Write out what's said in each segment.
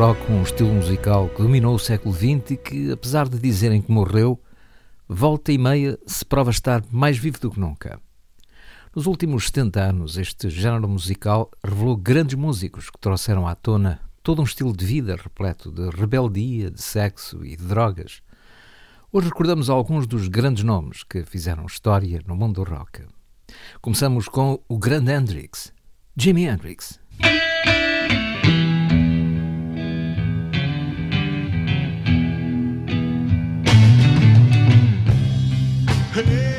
Rock, um estilo musical que dominou o século XX e que, apesar de dizerem que morreu, volta e meia se prova estar mais vivo do que nunca. Nos últimos 70 anos, este género musical revelou grandes músicos que trouxeram à tona todo um estilo de vida repleto de rebeldia, de sexo e de drogas. Hoje recordamos alguns dos grandes nomes que fizeram história no mundo do rock. Começamos com o grande Hendrix, Jimi Hendrix. Yeah.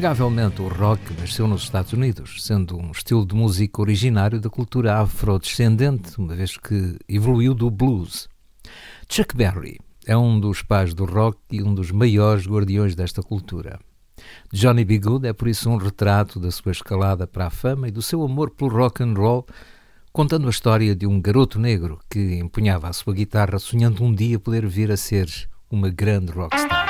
Inegavelmente, o rock nasceu nos Estados Unidos, sendo um estilo de música originário da cultura afrodescendente, uma vez que evoluiu do blues. Chuck Berry é um dos pais do rock e um dos maiores guardiões desta cultura. Johnny B. Good é por isso um retrato da sua escalada para a fama e do seu amor pelo rock and roll, contando a história de um garoto negro que empunhava a sua guitarra sonhando um dia poder vir a ser uma grande rockstar.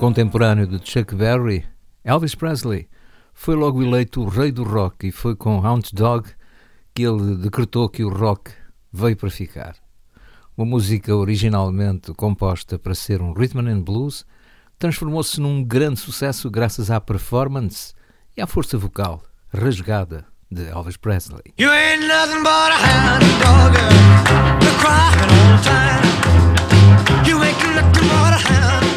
Contemporâneo de Chuck Berry, Elvis Presley foi logo eleito o rei do rock e foi com Hound Dog que ele decretou que o rock veio para ficar. Uma música originalmente composta para ser um rhythm and blues transformou-se num grande sucesso graças à performance e à força vocal rasgada de Elvis Presley. You ain't nothing but a hound dog, crying all the time. You ain't nothing but a hound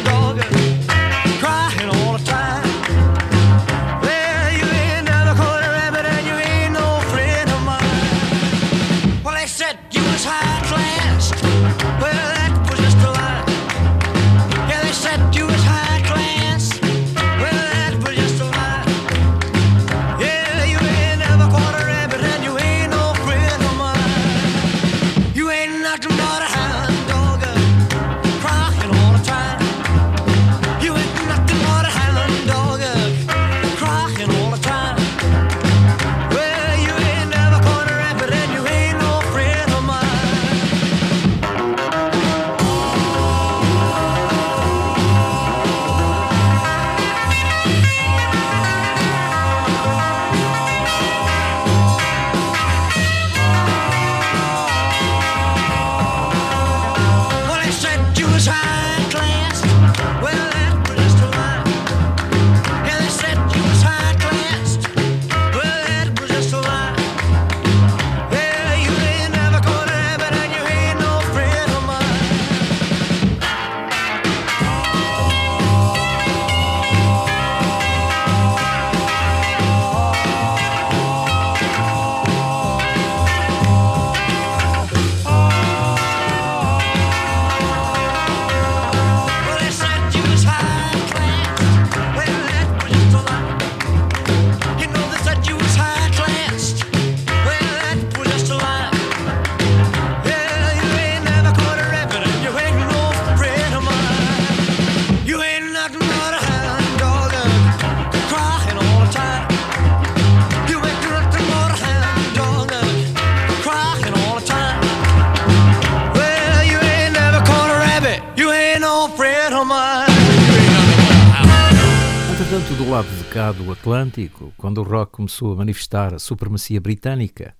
começou a manifestar a supremacia britânica,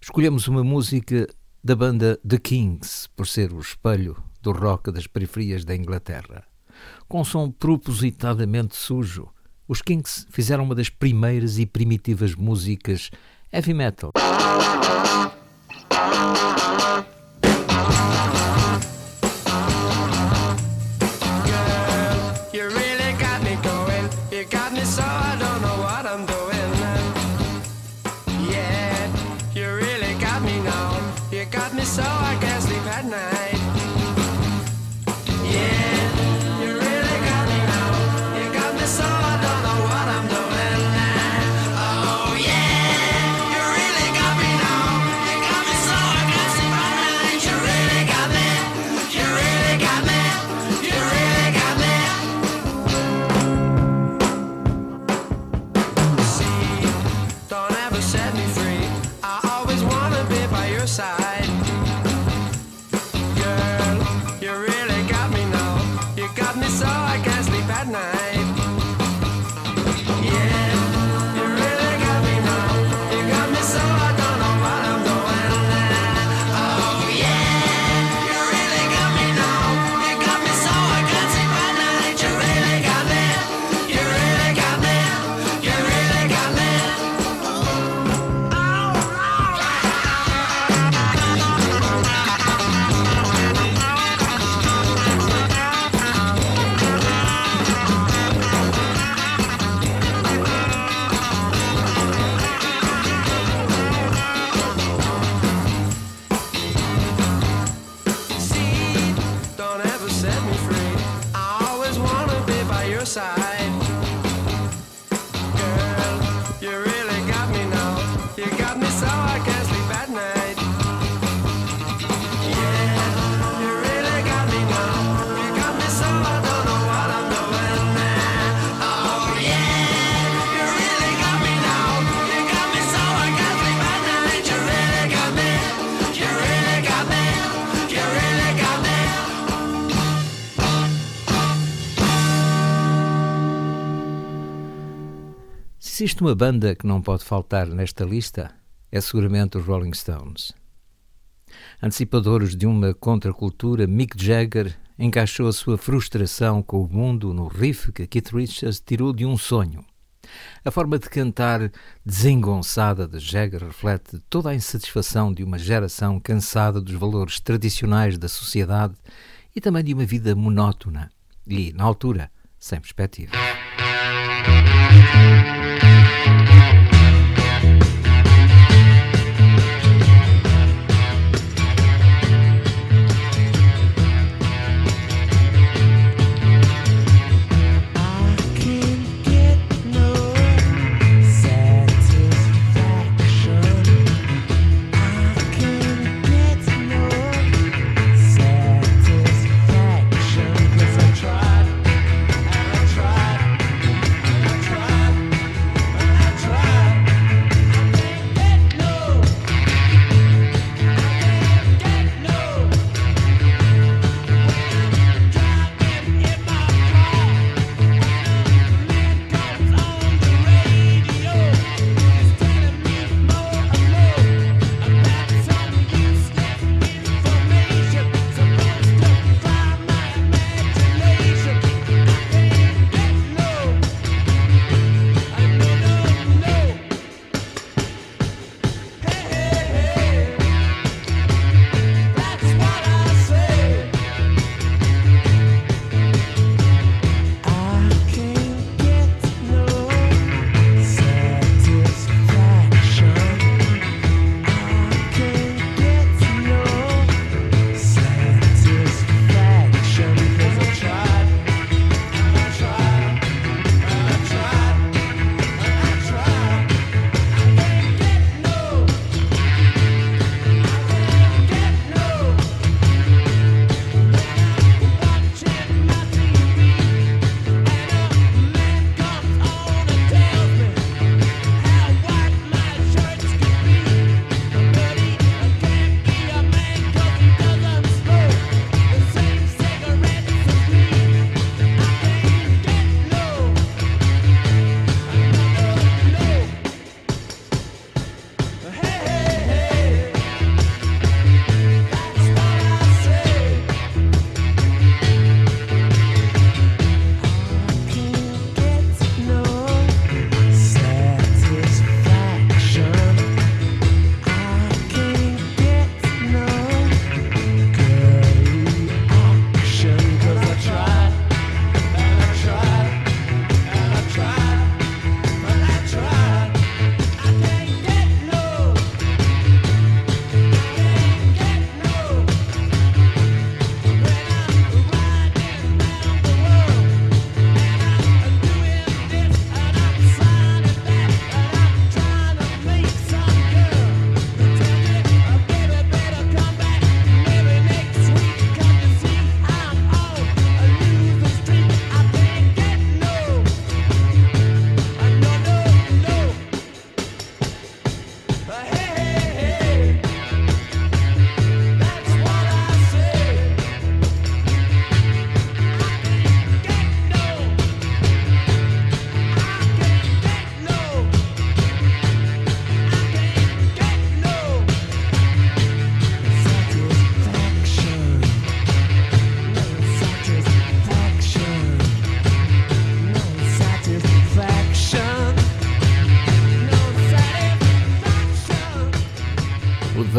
escolhemos uma música da banda The Kings, por ser o espelho do rock das periferias da Inglaterra. Com um som propositadamente sujo, os Kings fizeram uma das primeiras e primitivas músicas heavy metal. Existe uma banda que não pode faltar nesta lista, é seguramente os Rolling Stones. Antecipadores de uma contracultura, Mick Jagger encaixou a sua frustração com o mundo no riff que Keith Richards tirou de um sonho. A forma de cantar desengonçada de Jagger reflete toda a insatisfação de uma geração cansada dos valores tradicionais da sociedade e também de uma vida monótona e, na altura, sem perspectiva.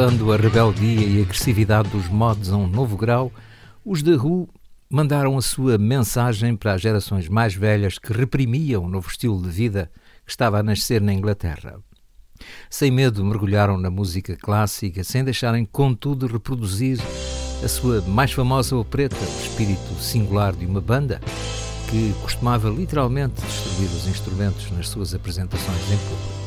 Levando a rebeldia e agressividade dos mods a um novo grau, os The Who mandaram a sua mensagem para as gerações mais velhas que reprimiam o novo estilo de vida que estava a nascer na Inglaterra. Sem medo, mergulharam na música clássica, sem deixarem, contudo, reproduzir a sua mais famosa opereta, o espírito singular de uma banda que costumava literalmente destruir os instrumentos nas suas apresentações em público.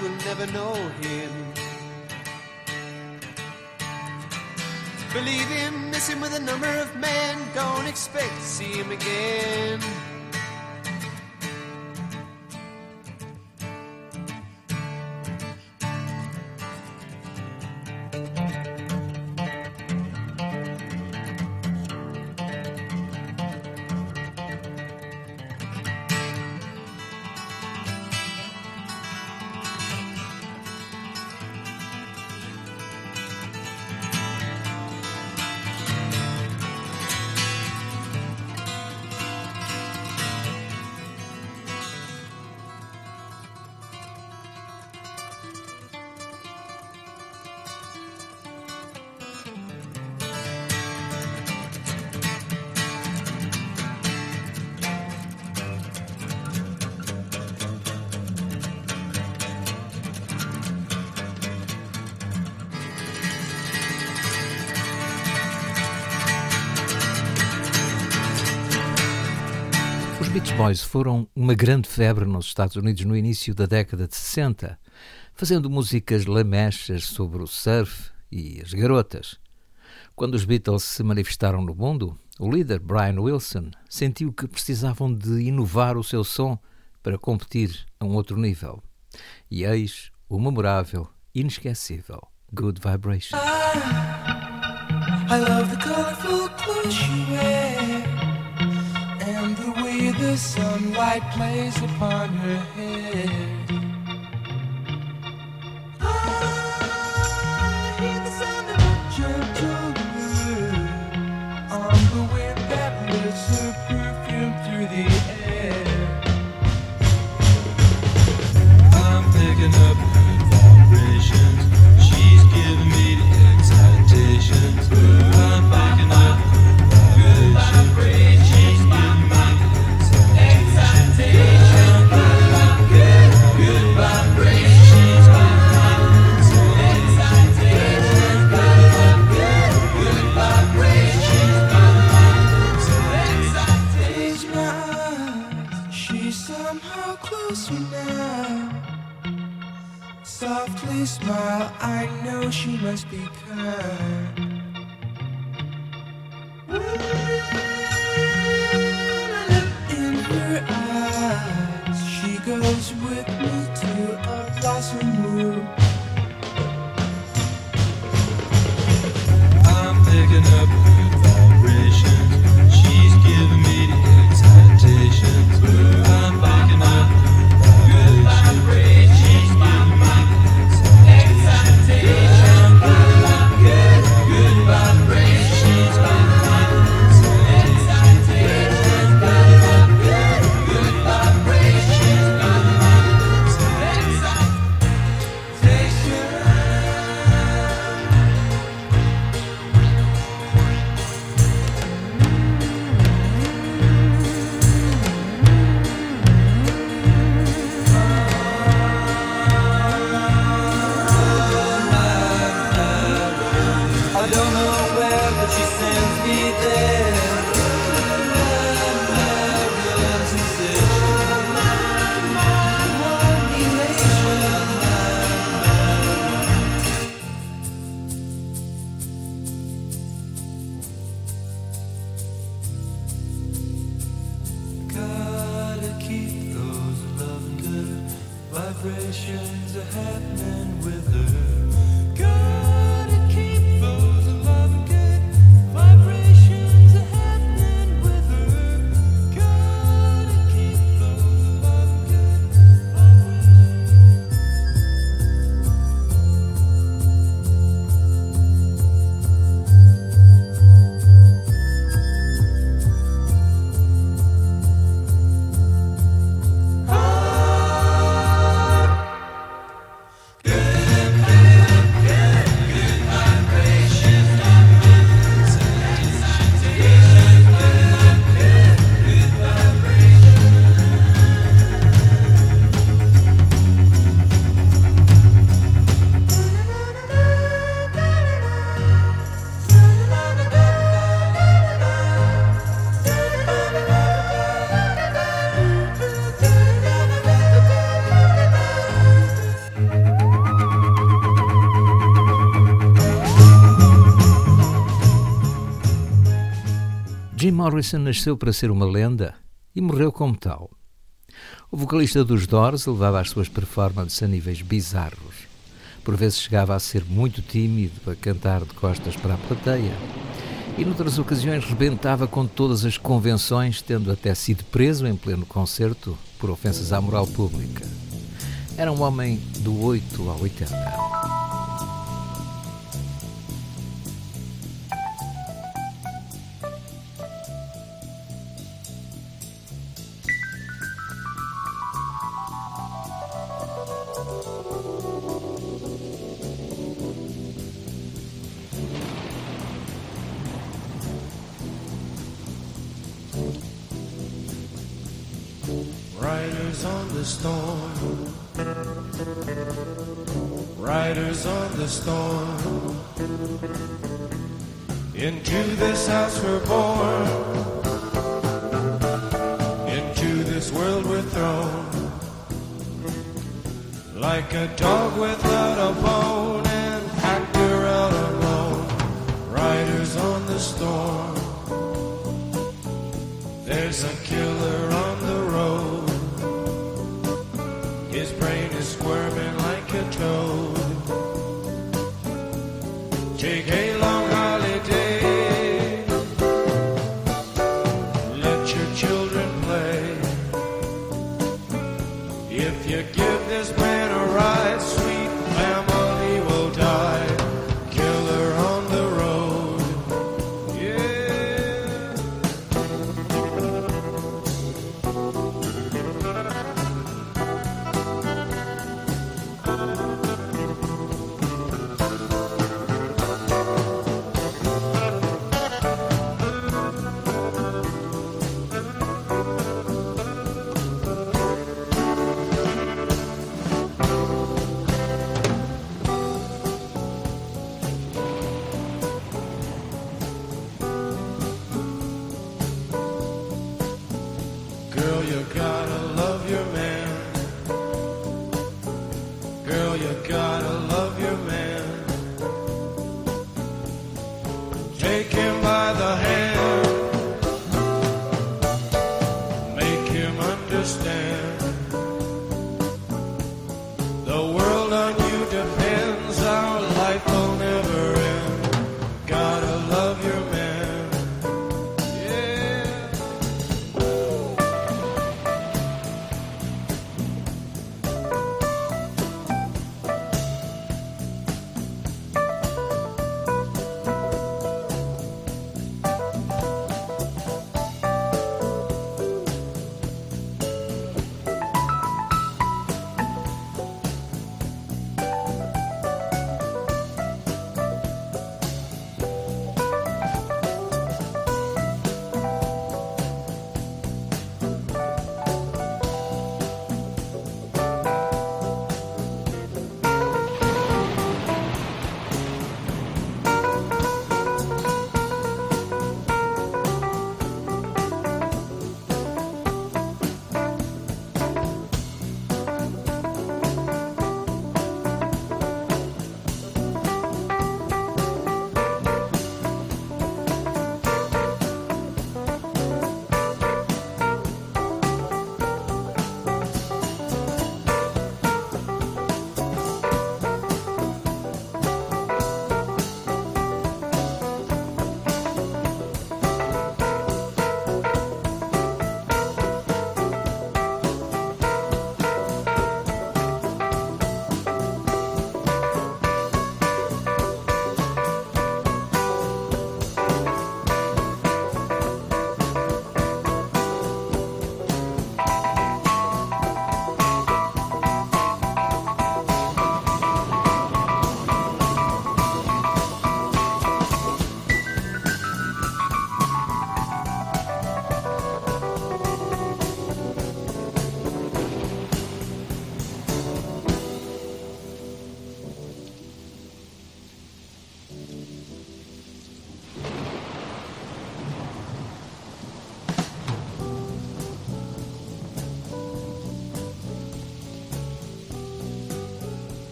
Will never know him. Believe him, miss him with a number of men, don't expect to see him again. Boys foram uma grande febre nos Estados Unidos no início da década de 60, fazendo músicas lamechas sobre o surf e as garotas. Quando os Beatles se manifestaram no mundo, o líder Brian Wilson sentiu que precisavam de inovar o seu som para competir a um outro nível. E eis o memorável, inesquecível Good Vibration. I love the colorful clothes you wear and the way the sunlight plays upon her head. I she must be kind. Morrison nasceu para ser uma lenda e morreu como tal. O vocalista dos Doors levava as suas performances a níveis bizarros. Por vezes chegava a ser muito tímido a cantar de costas para a plateia e noutras ocasiões rebentava com todas as convenções, tendo até sido preso em pleno concerto por ofensas à moral pública. Era um homem do 8 ao 80.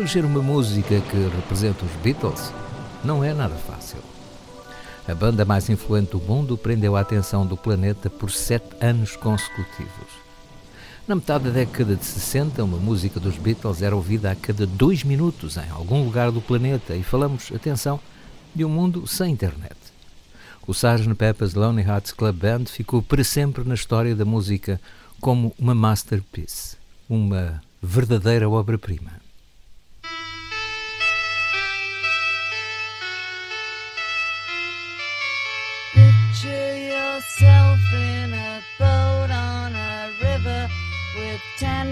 Eleger uma música que representa os Beatles não é nada fácil. A banda mais influente do mundo prendeu a atenção do planeta por sete anos consecutivos. Na metade da década de 60, uma música dos Beatles era ouvida a cada dois minutos em algum lugar do planeta e falamos, atenção, de um mundo sem internet. O Sgt. Pepper's Lonely Hearts Club Band ficou para sempre na história da música como uma masterpiece, uma verdadeira obra-prima.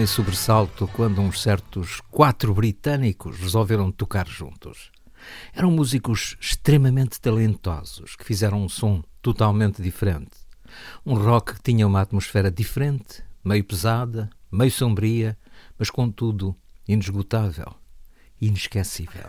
Em sobressalto quando uns certos quatro britânicos resolveram tocar juntos. Eram músicos extremamente talentosos que fizeram um som totalmente diferente. Um rock que tinha uma atmosfera diferente, meio pesada, meio sombria, mas contudo inesgotável, inesquecível.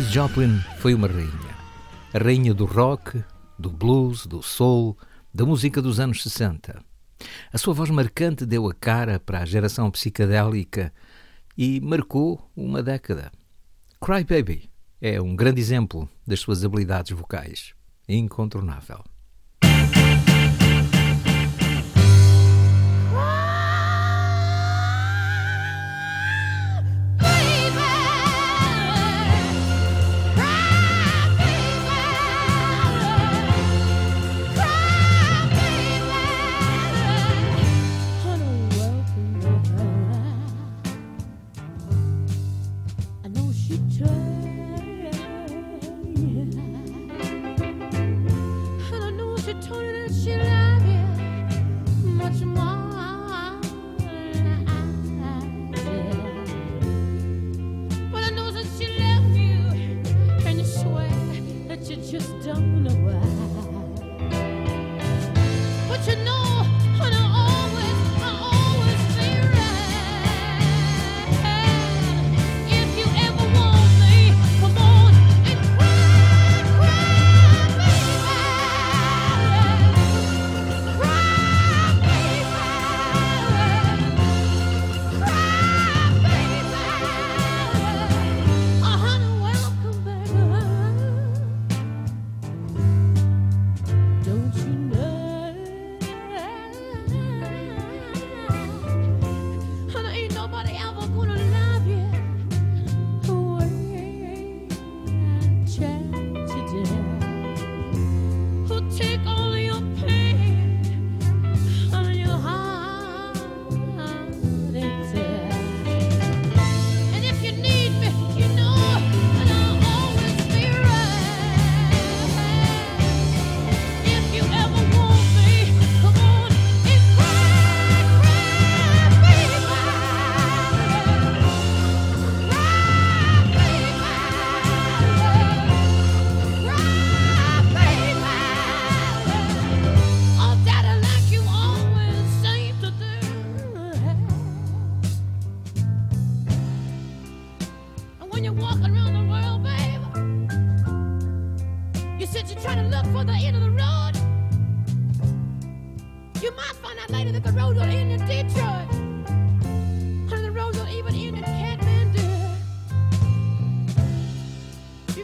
Janis Joplin foi uma rainha. A rainha do rock, do blues, do soul, da música dos anos 60. A sua voz marcante deu a cara para a geração psicadélica e marcou uma década. Cry Baby é um grande exemplo das suas habilidades vocais. Incontornável.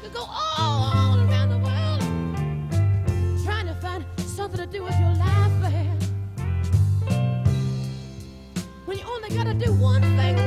could go all around the world trying to find something to do with your life, man. When you only gotta do one thing.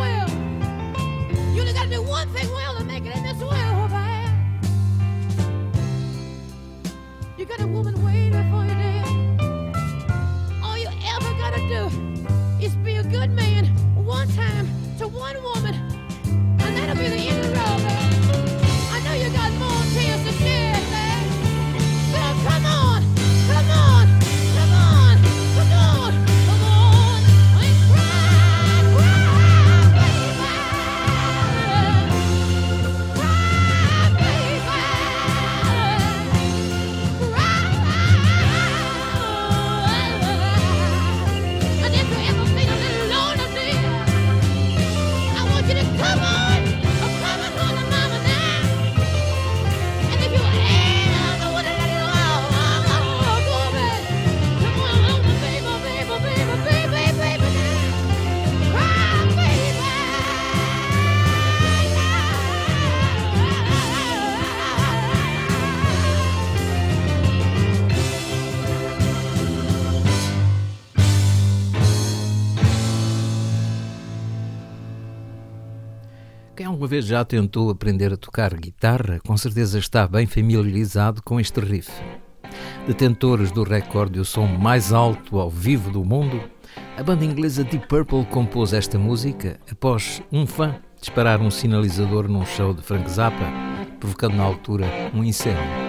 vez, já tentou aprender a tocar guitarra, com certeza está bem familiarizado com este riff. Detentores do recorde do som mais alto ao vivo do mundo, a banda inglesa Deep Purple compôs esta música após um fã disparar um sinalizador num show de Frank Zappa, provocando na altura um incêndio.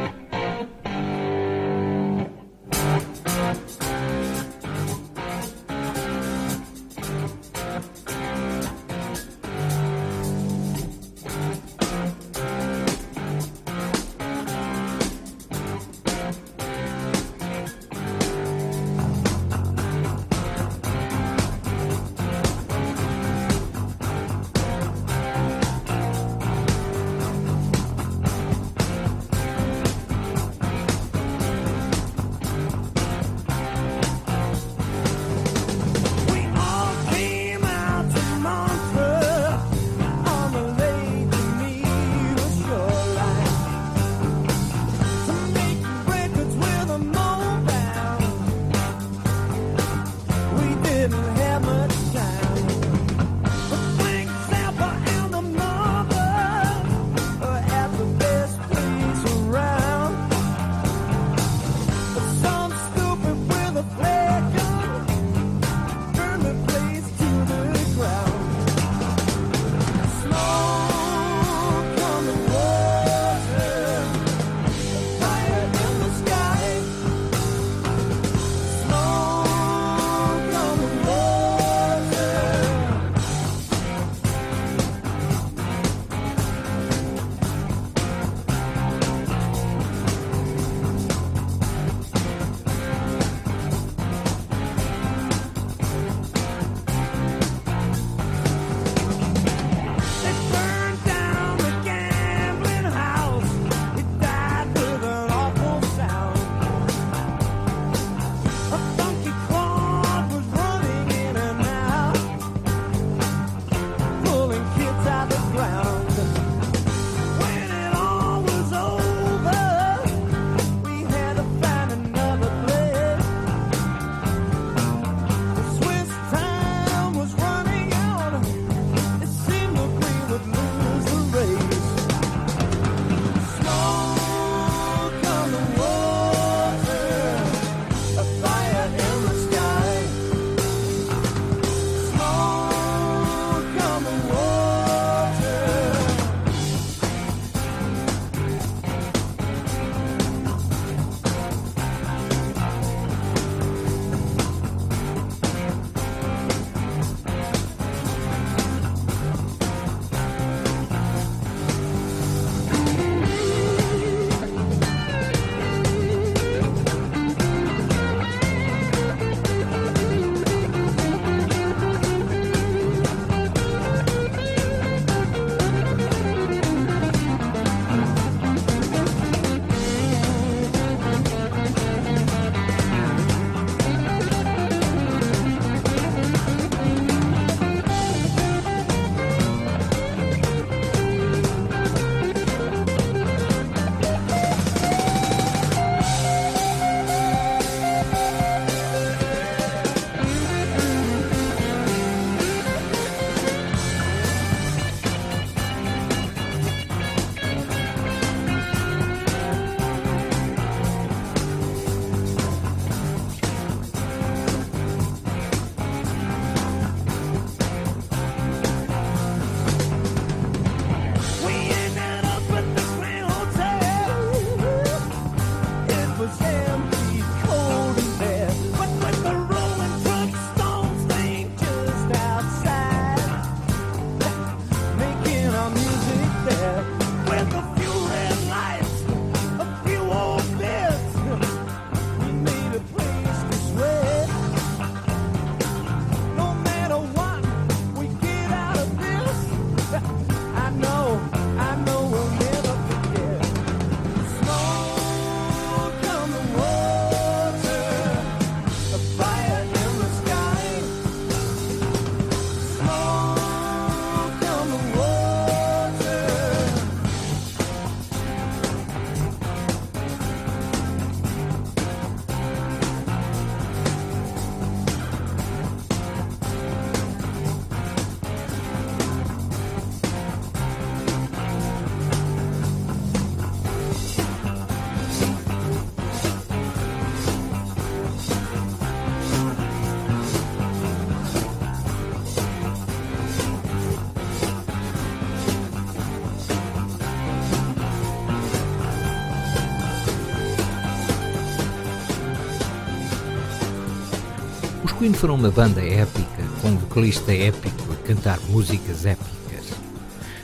Queen foram uma banda épica, com um vocalista épico a cantar músicas épicas.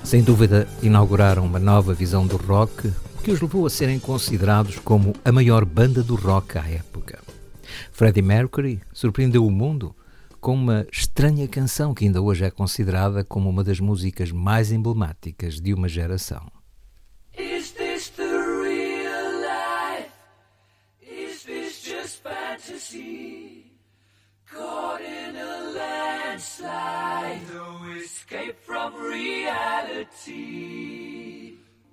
Sem dúvida, inauguraram uma nova visão do rock que os levou a serem considerados como a maior banda do rock à época. Freddie Mercury surpreendeu o mundo com uma estranha canção que ainda hoje é considerada como uma das músicas mais emblemáticas de uma geração.